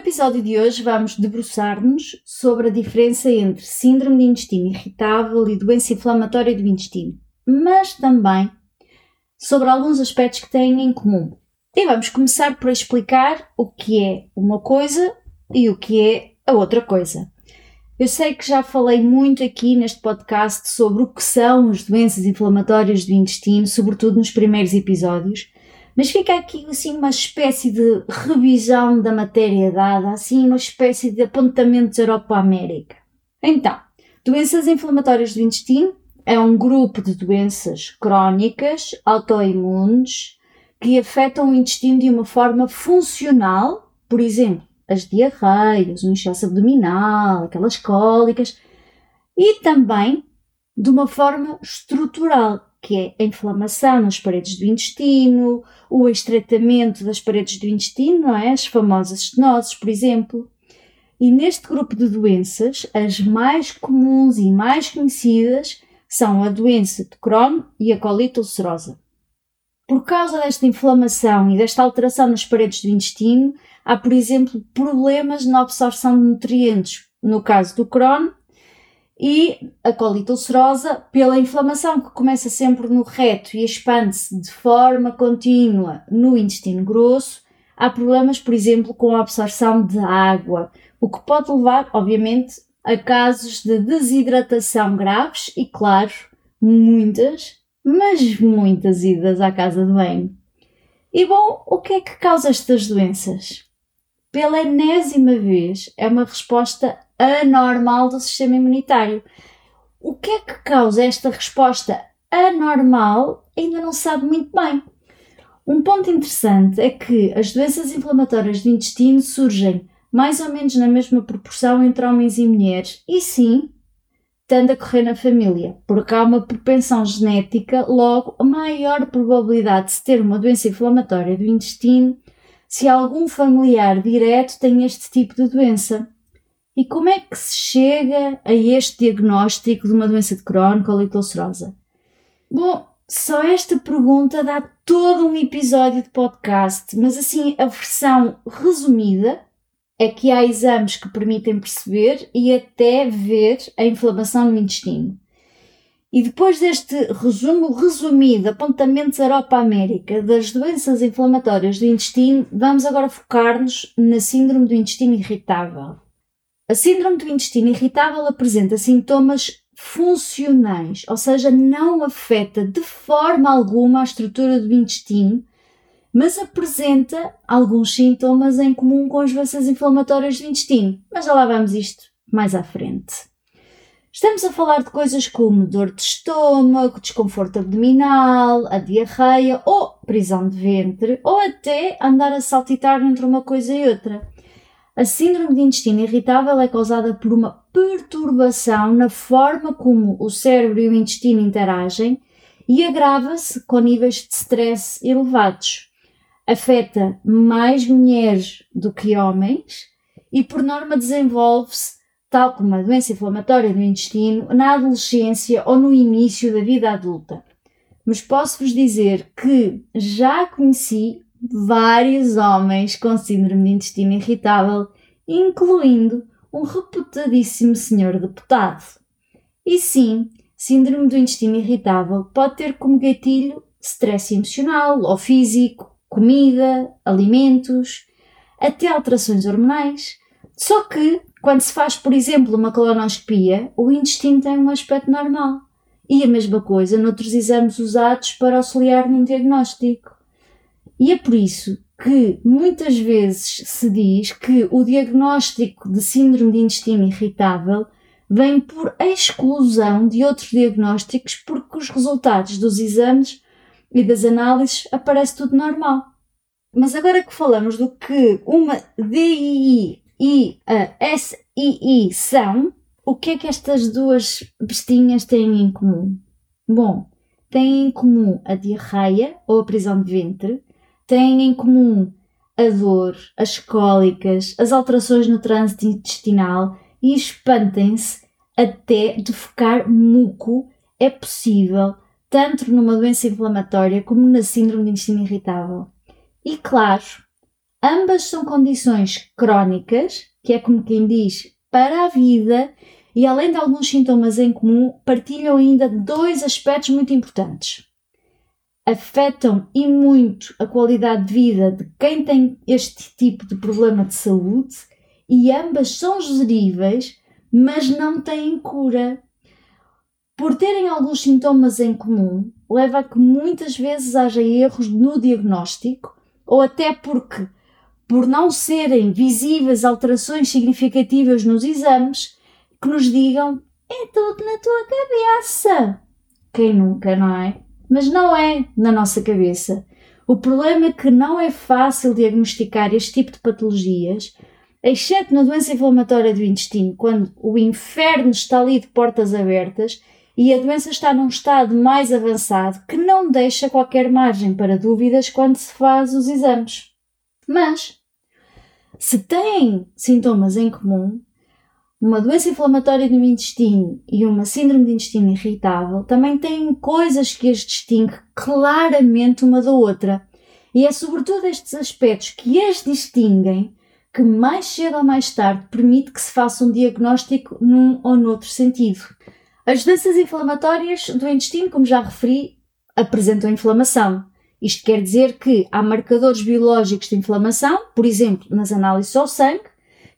Episódio de hoje vamos debruçar-nos sobre a diferença entre síndrome de intestino irritável e doença inflamatória do intestino, mas também sobre alguns aspectos que têm em comum. E vamos começar por explicar o que é uma coisa e o que é a outra coisa. Eu sei que já falei muito aqui neste podcast sobre o que são as doenças inflamatórias do intestino, sobretudo nos primeiros episódios, mas fica aqui assim uma espécie de revisão da matéria dada, assim uma espécie de apontamentos Europa-América. Então, doenças inflamatórias do intestino é um grupo de doenças crónicas, autoimunes, que afetam o intestino de uma forma funcional, por exemplo, as diarreias, o inchaço abdominal, aquelas cólicas, e também de uma forma estrutural, que é a inflamação nas paredes do intestino, o estreitamento das paredes do intestino, não é? As famosas estenoses, por exemplo. E neste grupo de doenças, as mais comuns e mais conhecidas são a doença de Crohn e a colite ulcerosa. Por causa desta inflamação e desta alteração nas paredes do intestino, há, por exemplo, problemas na absorção de nutrientes, no caso do Crohn, e a colite ulcerosa pela inflamação que começa sempre no reto e expande-se de forma contínua no intestino grosso. Há problemas, por exemplo, com a absorção de água, o que pode levar, obviamente, a casos de desidratação graves e, claro, muitas, mas muitas idas à casa de banho. E bom, o que é que causa estas doenças? Pela enésima vez, é uma resposta anormal do sistema imunitário. O que é que causa esta resposta anormal ainda não sabe muito bem. Um ponto interessante é que as doenças inflamatórias do intestino surgem mais ou menos na mesma proporção entre homens e mulheres, e sim, tende a correr na família, porque há uma propensão genética, logo, a maior probabilidade de se ter uma doença inflamatória do intestino se algum familiar direto tem este tipo de doença. E como é que se chega a este diagnóstico de uma doença de Crohn ulcerosa? Bom, só esta pergunta dá todo um episódio de podcast, mas assim, a versão resumida é que há exames que permitem perceber e até ver a inflamação no intestino. E depois deste resumo resumido, apontamentos Europa-América das doenças inflamatórias do intestino, vamos agora focar-nos na síndrome do intestino irritável. A síndrome do intestino irritável apresenta sintomas funcionais, ou seja, não afeta de forma alguma a estrutura do intestino, mas apresenta alguns sintomas em comum com as doenças inflamatórias do intestino. Mas já lá vamos isto mais à frente. Estamos a falar de coisas como dor de estômago, desconforto abdominal, a diarreia ou prisão de ventre, ou até andar a saltitar entre uma coisa e outra. A síndrome de intestino irritável é causada por uma perturbação na forma como o cérebro e o intestino interagem e agrava-se com níveis de stress elevados. Afeta mais mulheres do que homens e, por norma, desenvolve-se, tal como a doença inflamatória do intestino, na adolescência ou no início da vida adulta. Mas posso-vos dizer que já conheci vários homens com síndrome de intestino irritável, incluindo um reputadíssimo senhor deputado. E sim, síndrome do intestino irritável pode ter como gatilho stress emocional ou físico, comida, alimentos, até alterações hormonais. Só que, quando se faz, por exemplo, uma colonoscopia, o intestino tem um aspecto normal. E a mesma coisa noutros exames usados para auxiliar num diagnóstico. E é por isso que muitas vezes se diz que o diagnóstico de síndrome de intestino irritável vem por exclusão de outros diagnósticos porque os resultados dos exames e das análises aparece tudo normal. Mas agora que falamos do que uma DII e a SII são, o que é que estas duas bestinhas têm em comum? Bom, têm em comum a diarreia ou a prisão de ventre, têm em comum a dor, as cólicas, as alterações no trânsito intestinal e espantem-se até de ficar muco é possível tanto numa doença inflamatória como na síndrome de intestino irritável. E claro, ambas são condições crónicas, que é como quem diz, para a vida, e além de alguns sintomas em comum, partilham ainda dois aspectos muito importantes. Afetam e muito a qualidade de vida de quem tem este tipo de problema de saúde e ambas são geríveis, mas não têm cura. Por terem alguns sintomas em comum, leva a que muitas vezes haja erros no diagnóstico ou até porque, por não serem visíveis alterações significativas nos exames, que nos digam é tudo na tua cabeça. Quem nunca, não é? Mas não é na nossa cabeça. O problema é que não é fácil diagnosticar este tipo de patologias, exceto na doença inflamatória do intestino, quando o inferno está ali de portas abertas e a doença está num estado mais avançado que não deixa qualquer margem para dúvidas quando se faz os exames. Mas, se têm sintomas em comum, uma doença inflamatória do intestino e uma síndrome de intestino irritável também têm coisas que as distinguem claramente uma da outra. E é sobretudo estes aspectos que as distinguem que mais cedo ou mais tarde permite que se faça um diagnóstico num ou noutro sentido. As doenças inflamatórias do intestino, como já referi, apresentam inflamação. Isto quer dizer que há marcadores biológicos de inflamação, por exemplo, nas análises ao sangue,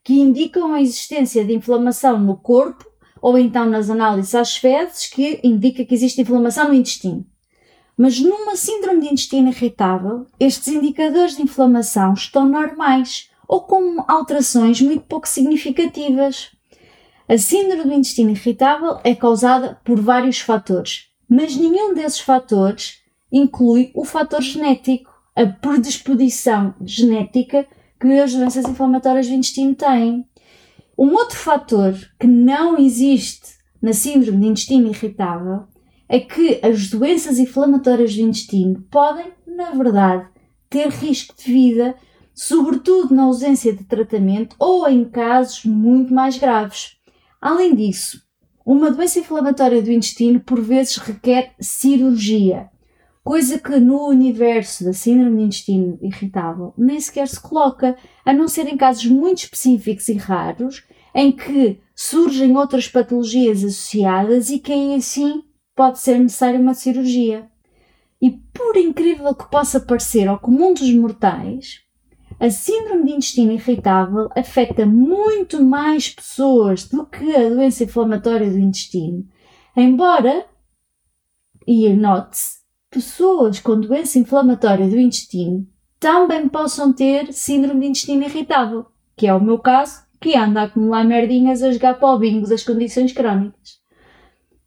que indicam a existência de inflamação no corpo, ou então nas análises às fezes, que indica que existe inflamação no intestino. Mas numa síndrome de intestino irritável, estes indicadores de inflamação estão normais ou com alterações muito pouco significativas. A síndrome do intestino irritável é causada por vários fatores, mas nenhum desses fatores inclui o fator genético, a predisposição genética que as doenças inflamatórias do intestino têm. Um outro fator que não existe na síndrome de intestino irritável é que as doenças inflamatórias do intestino podem, na verdade, ter risco de vida, sobretudo na ausência de tratamento ou em casos muito mais graves. Além disso, uma doença inflamatória do intestino por vezes requer cirurgia, coisa que no universo da síndrome de intestino irritável nem sequer se coloca, a não ser em casos muito específicos e raros, em que surgem outras patologias associadas e que assim pode ser necessária uma cirurgia. E por incrível que possa parecer ao comum dos mortais, a síndrome de intestino irritável afeta muito mais pessoas do que a doença inflamatória do intestino. Embora, e note-se, pessoas com doença inflamatória do intestino também possam ter síndrome de intestino irritável, que é o meu caso, que anda a acumular merdinhas a jogar para o bingo das condições crónicas.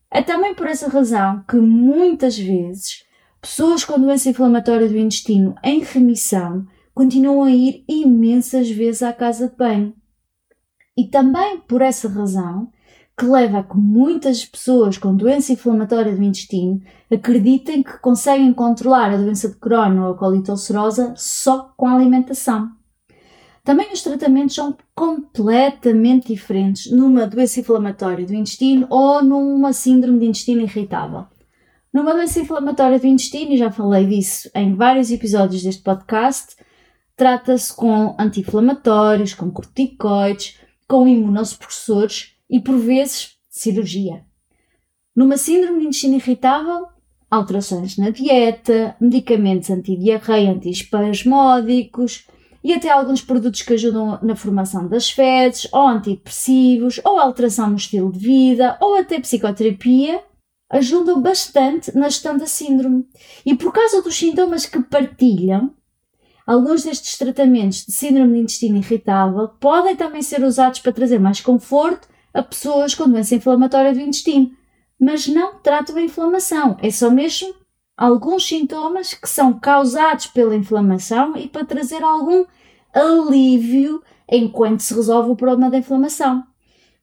É também por essa razão que muitas vezes pessoas com doença inflamatória do intestino em remissão continuam a ir imensas vezes à casa de banho. E também por essa razão que leva a que muitas pessoas com doença inflamatória do intestino acreditem que conseguem controlar a doença de Crohn ou a colite ulcerosa só com a alimentação. Também os tratamentos são completamente diferentes numa doença inflamatória do intestino ou numa síndrome de intestino irritável. Numa doença inflamatória do intestino, e já falei disso em vários episódios deste podcast, Trata-se com anti-inflamatórios, com corticoides, com imunossupressores e, por vezes, cirurgia. Numa síndrome de intestino irritável, alterações na dieta, medicamentos antidiarreia, antiespasmódicos e até alguns produtos que ajudam na formação das fezes, ou antidepressivos, ou alteração no estilo de vida, ou até psicoterapia, ajudam bastante na gestão da síndrome. E por causa dos sintomas que partilham, Alguns destes tratamentos de síndrome de intestino irritável podem também ser usados para trazer mais conforto a pessoas com doença inflamatória do intestino, mas não tratam a inflamação, é só mesmo alguns sintomas que são causados pela inflamação e para trazer algum alívio enquanto se resolve o problema da inflamação.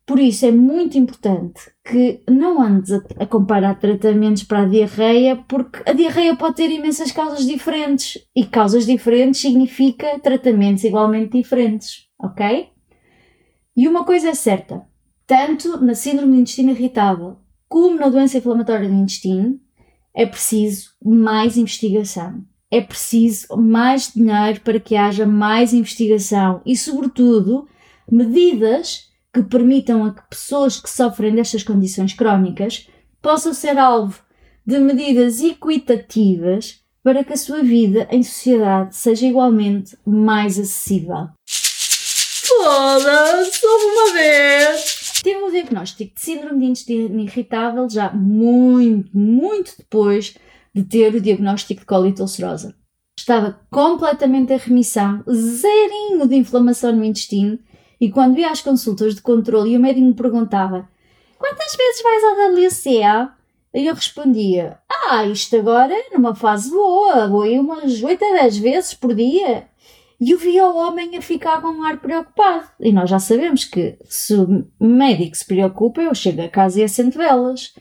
Por isso é muito importante que não andes a, comparar tratamentos para a diarreia, porque a diarreia pode ter imensas causas diferentes e causas diferentes significa tratamentos igualmente diferentes, ok? E uma coisa é certa: tanto na síndrome do intestino irritável como na doença inflamatória do intestino, é preciso mais investigação. É preciso mais dinheiro para que haja mais investigação e, sobretudo, medidas que permitam a que pessoas que sofrem destas condições crónicas possam ser alvo de medidas equitativas para que a sua vida em sociedade seja igualmente mais acessível. Foda-se, uma vez! Tive o diagnóstico de síndrome de intestino irritável já muito, muito depois de ter o diagnóstico de colite ulcerosa. Estava completamente em remissão, zerinho de inflamação no intestino e quando ia às consultas de controle e o médico me perguntava quantas vezes vais ao WCA? E eu respondia, ah, isto agora numa fase boa, vou ir umas 8 a 10 vezes por dia. E eu via o homem a ficar com um ar preocupado. E nós já sabemos que se o médico se preocupa, eu chego a casa e acendo velas.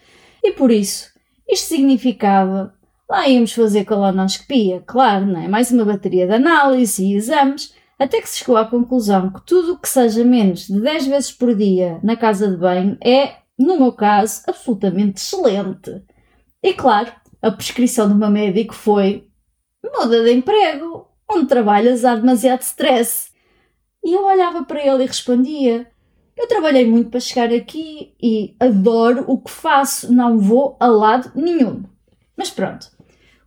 E por isso, isto significava, lá íamos fazer colonoscopia, claro, não é? Mais uma bateria de análise e exames, até que se chegou à conclusão que tudo o que seja menos de 10 vezes por dia na casa de banho é, no meu caso, absolutamente excelente. E claro, a prescrição do meu médico foi muda de emprego, onde trabalhas há demasiado stress. E eu olhava para ele e respondia: Eu trabalhei muito para chegar aqui e adoro o que faço, não vou a lado nenhum. Mas pronto,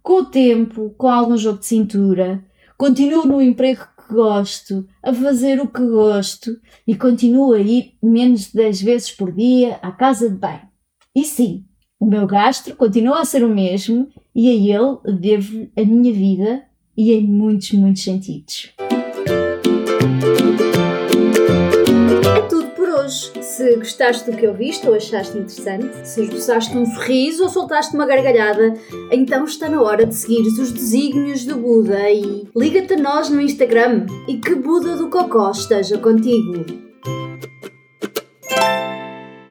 com o tempo, com algum jogo de cintura, continuo no emprego que gosto, a fazer o que gosto e continuo a ir menos de 10 vezes por dia à casa de banho. E sim, o meu gastro continua a ser o mesmo e a ele devo a minha vida e em muitos, muitos sentidos. hoje. Se gostaste do que ouviste ou achaste interessante, se esboçaste um sorriso ou soltaste uma gargalhada, então está na hora de seguir os desígnios do Buda e liga-te a nós no Instagram e que Buda do Cocó esteja contigo.